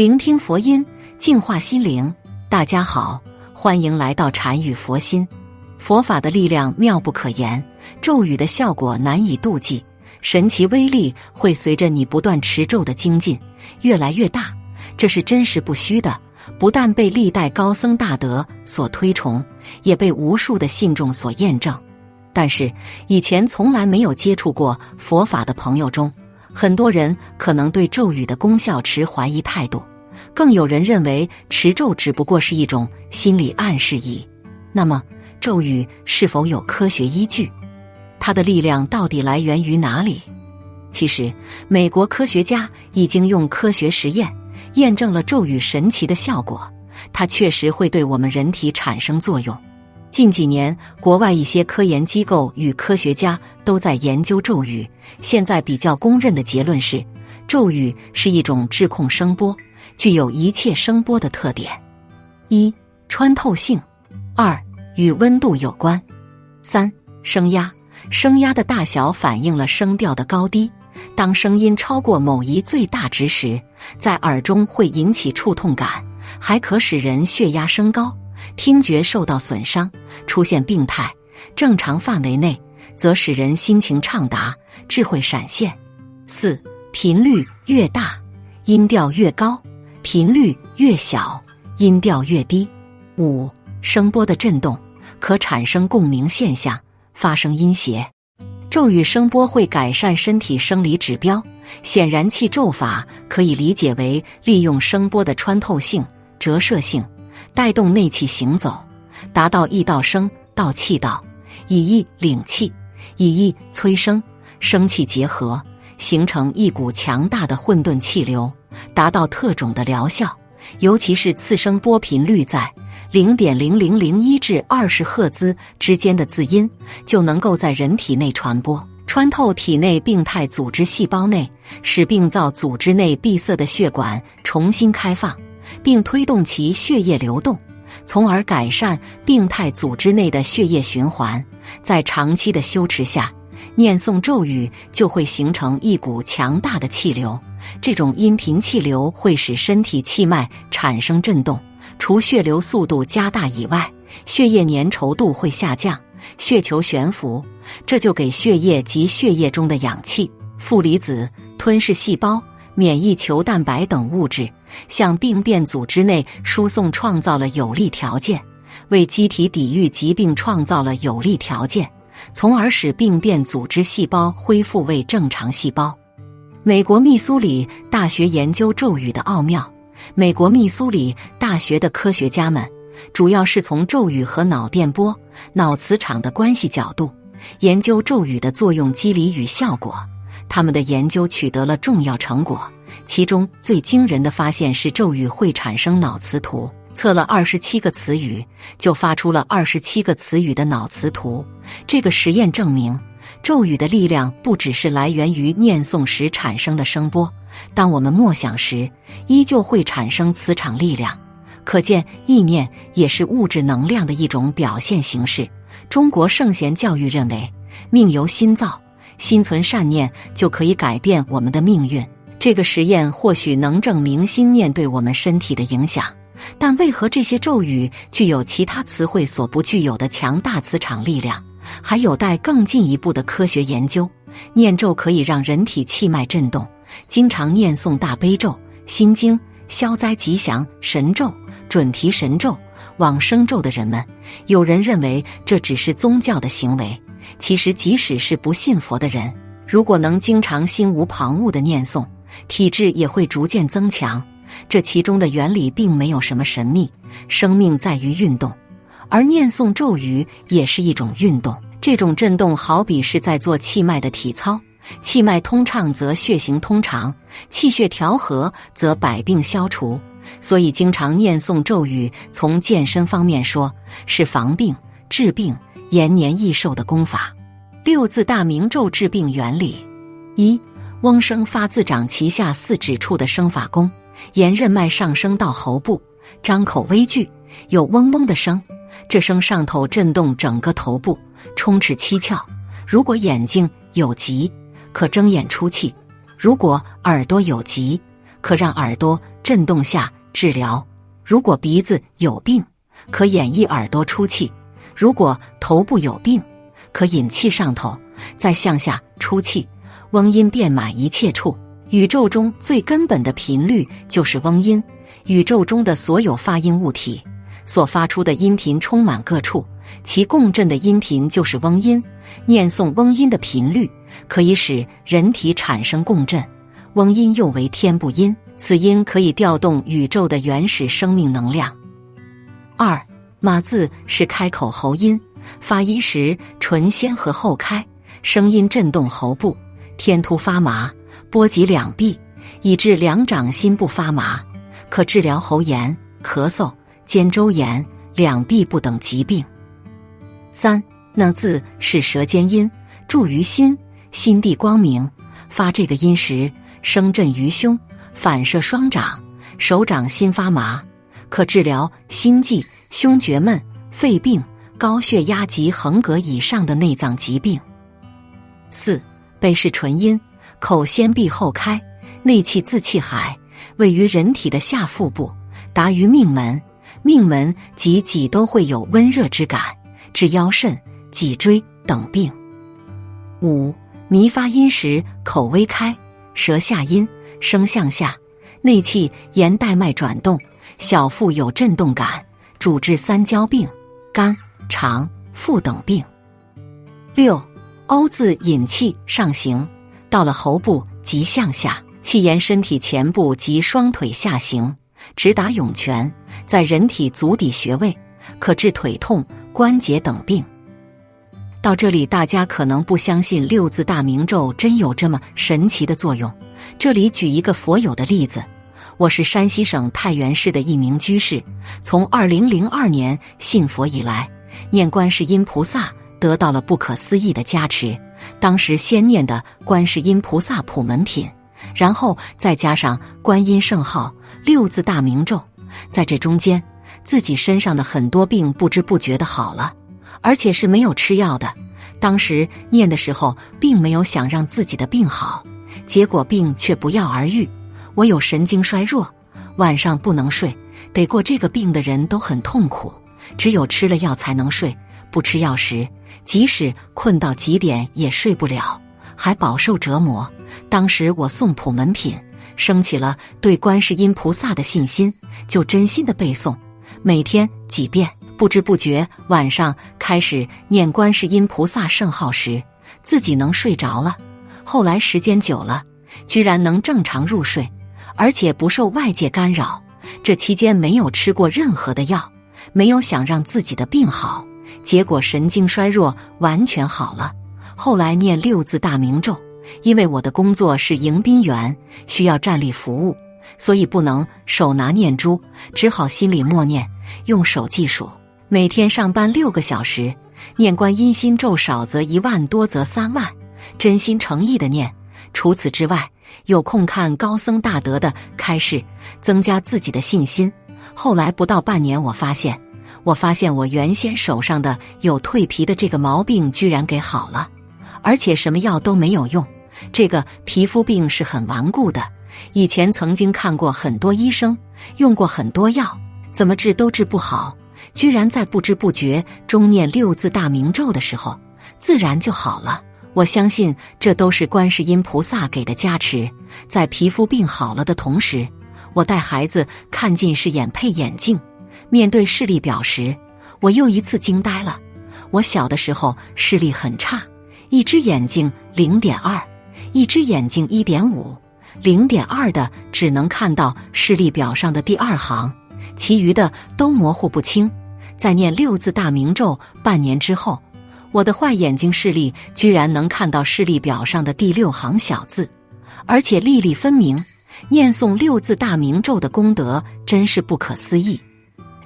聆听佛音，净化心灵。大家好，欢迎来到禅语佛心。佛法的力量妙不可言，咒语的效果难以度计，神奇威力会随着你不断持咒的精进越来越大。这是真实不虚的，不但被历代高僧大德所推崇，也被无数的信众所验证。但是，以前从来没有接触过佛法的朋友中，很多人可能对咒语的功效持怀疑态度，更有人认为持咒只不过是一种心理暗示已。那么，咒语是否有科学依据？它的力量到底来源于哪里？其实，美国科学家已经用科学实验验证了咒语神奇的效果，它确实会对我们人体产生作用。近几年，国外一些科研机构与科学家都在研究咒语。现在比较公认的结论是，咒语是一种质控声波，具有一切声波的特点：一、穿透性；二、与温度有关；三、声压。声压的大小反映了声调的高低。当声音超过某一最大值时，在耳中会引起触痛感，还可使人血压升高。听觉受到损伤，出现病态；正常范围内，则使人心情畅达、智慧闪现。四频率越大，音调越高；频率越小，音调越低。五声波的震动可产生共鸣现象，发生音谐。咒语声波会改善身体生理指标。显然气咒法可以理解为利用声波的穿透性、折射性。带动内气行走，达到意道声到气道，以意领气，以意催生，生气结合，形成一股强大的混沌气流，达到特种的疗效。尤其是次声波频率在零点零零零一至二十赫兹之间的字音，就能够在人体内传播，穿透体内病态组织细胞内，使病灶组织内闭塞的血管重新开放。并推动其血液流动，从而改善病态组织内的血液循环。在长期的修持下，念诵咒语就会形成一股强大的气流。这种音频气流会使身体气脉产生震动，除血流速度加大以外，血液粘稠度会下降，血球悬浮，这就给血液及血液中的氧气、负离子、吞噬细胞、免疫球蛋白等物质。向病变组织内输送创造了有利条件，为机体抵御疾病创造了有利条件，从而使病变组织细胞恢复为正常细胞。美国密苏里大学研究咒语的奥妙。美国密苏里大学的科学家们主要是从咒语和脑电波、脑磁场的关系角度研究咒语的作用机理与效果。他们的研究取得了重要成果。其中最惊人的发现是咒语会产生脑磁图，测了二十七个词语，就发出了二十七个词语的脑磁图。这个实验证明，咒语的力量不只是来源于念诵时产生的声波，当我们默想时，依旧会产生磁场力量。可见，意念也是物质能量的一种表现形式。中国圣贤教育认为，命由心造，心存善念就可以改变我们的命运。这个实验或许能证明心念对我们身体的影响，但为何这些咒语具有其他词汇所不具有的强大磁场力量，还有待更进一步的科学研究。念咒可以让人体气脉震动，经常念诵大悲咒、心经、消灾吉祥神咒、准提神咒、往生咒的人们，有人认为这只是宗教的行为。其实，即使是不信佛的人，如果能经常心无旁骛的念诵，体质也会逐渐增强，这其中的原理并没有什么神秘。生命在于运动，而念诵咒语也是一种运动。这种震动好比是在做气脉的体操，气脉通畅则血行通畅，气血调和则百病消除。所以，经常念诵咒语，从健身方面说，是防病、治病、延年益寿的功法。六字大明咒治病原理一。翁声发自掌脐下四指处的声法功，沿任脉上升到喉部，张口微聚，有嗡嗡的声。这声上头震动整个头部，充斥七窍。如果眼睛有疾，可睁眼出气；如果耳朵有疾，可让耳朵震动下治疗；如果鼻子有病，可演绎耳朵出气；如果头部有病，可引气上头，再向下出气。嗡音遍满一切处。宇宙中最根本的频率就是嗡音。宇宙中的所有发音物体所发出的音频充满各处，其共振的音频就是嗡音。念诵嗡音的频率可以使人体产生共振。嗡音又为天部音，此音可以调动宇宙的原始生命能量。二马字是开口喉音，发音时唇先合后开，声音震动喉部，天突发麻。波及两臂，以致两掌心部发麻，可治疗喉炎、咳嗽、肩周炎、两臂部等疾病。三那字是舌尖音，注于心，心地光明。发这个音时，声震于胸，反射双掌，手掌心发麻，可治疗心悸、胸厥闷、肺病、高血压及横膈以上的内脏疾病。四背是唇音。口先闭后开，内气自气海，位于人体的下腹部，达于命门。命门及脊都会有温热之感，治腰肾、脊椎等病。五迷发音时，口微开，舌下阴，声向下，内气沿带脉转动，小腹有震动感，主治三焦病、肝、肠、腹等病。六欧字引气上行。到了喉部即向下，气沿身体前部及双腿下行，直达涌泉，在人体足底穴位，可治腿痛、关节等病。到这里，大家可能不相信六字大明咒真有这么神奇的作用。这里举一个佛友的例子：我是山西省太原市的一名居士，从二零零二年信佛以来，念观世音菩萨，得到了不可思议的加持。当时先念的观世音菩萨普门品，然后再加上观音圣号六字大明咒，在这中间，自己身上的很多病不知不觉的好了，而且是没有吃药的。当时念的时候，并没有想让自己的病好，结果病却不药而愈。我有神经衰弱，晚上不能睡，得过这个病的人都很痛苦，只有吃了药才能睡，不吃药时。即使困到极点也睡不了，还饱受折磨。当时我诵普门品，升起了对观世音菩萨的信心，就真心的背诵，每天几遍。不知不觉晚上开始念观世音菩萨圣号时，自己能睡着了。后来时间久了，居然能正常入睡，而且不受外界干扰。这期间没有吃过任何的药，没有想让自己的病好。结果神经衰弱完全好了。后来念六字大明咒，因为我的工作是迎宾员，需要站立服务，所以不能手拿念珠，只好心里默念，用手计数。每天上班六个小时，念观音心咒少则一万，多则三万，真心诚意的念。除此之外，有空看高僧大德的开示，增加自己的信心。后来不到半年，我发现。我发现我原先手上的有蜕皮的这个毛病居然给好了，而且什么药都没有用。这个皮肤病是很顽固的，以前曾经看过很多医生，用过很多药，怎么治都治不好。居然在不知不觉中念六字大明咒的时候，自然就好了。我相信这都是观世音菩萨给的加持。在皮肤病好了的同时，我带孩子看近视眼配眼镜。面对视力表时，我又一次惊呆了。我小的时候视力很差，一只眼睛零点二，一只眼睛一点五，零点二的只能看到视力表上的第二行，其余的都模糊不清。在念六字大明咒半年之后，我的坏眼睛视力居然能看到视力表上的第六行小字，而且粒粒分明。念诵六字大明咒的功德真是不可思议。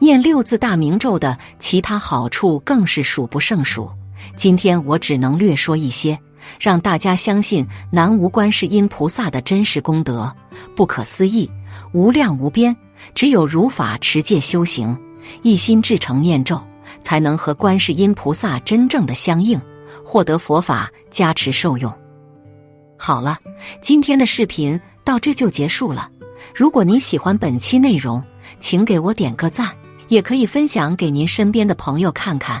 念六字大明咒的其他好处更是数不胜数。今天我只能略说一些，让大家相信南无观世音菩萨的真实功德不可思议、无量无边。只有如法持戒修行，一心至诚念咒，才能和观世音菩萨真正的相应，获得佛法加持受用。好了，今天的视频到这就结束了。如果您喜欢本期内容，请给我点个赞，也可以分享给您身边的朋友看看。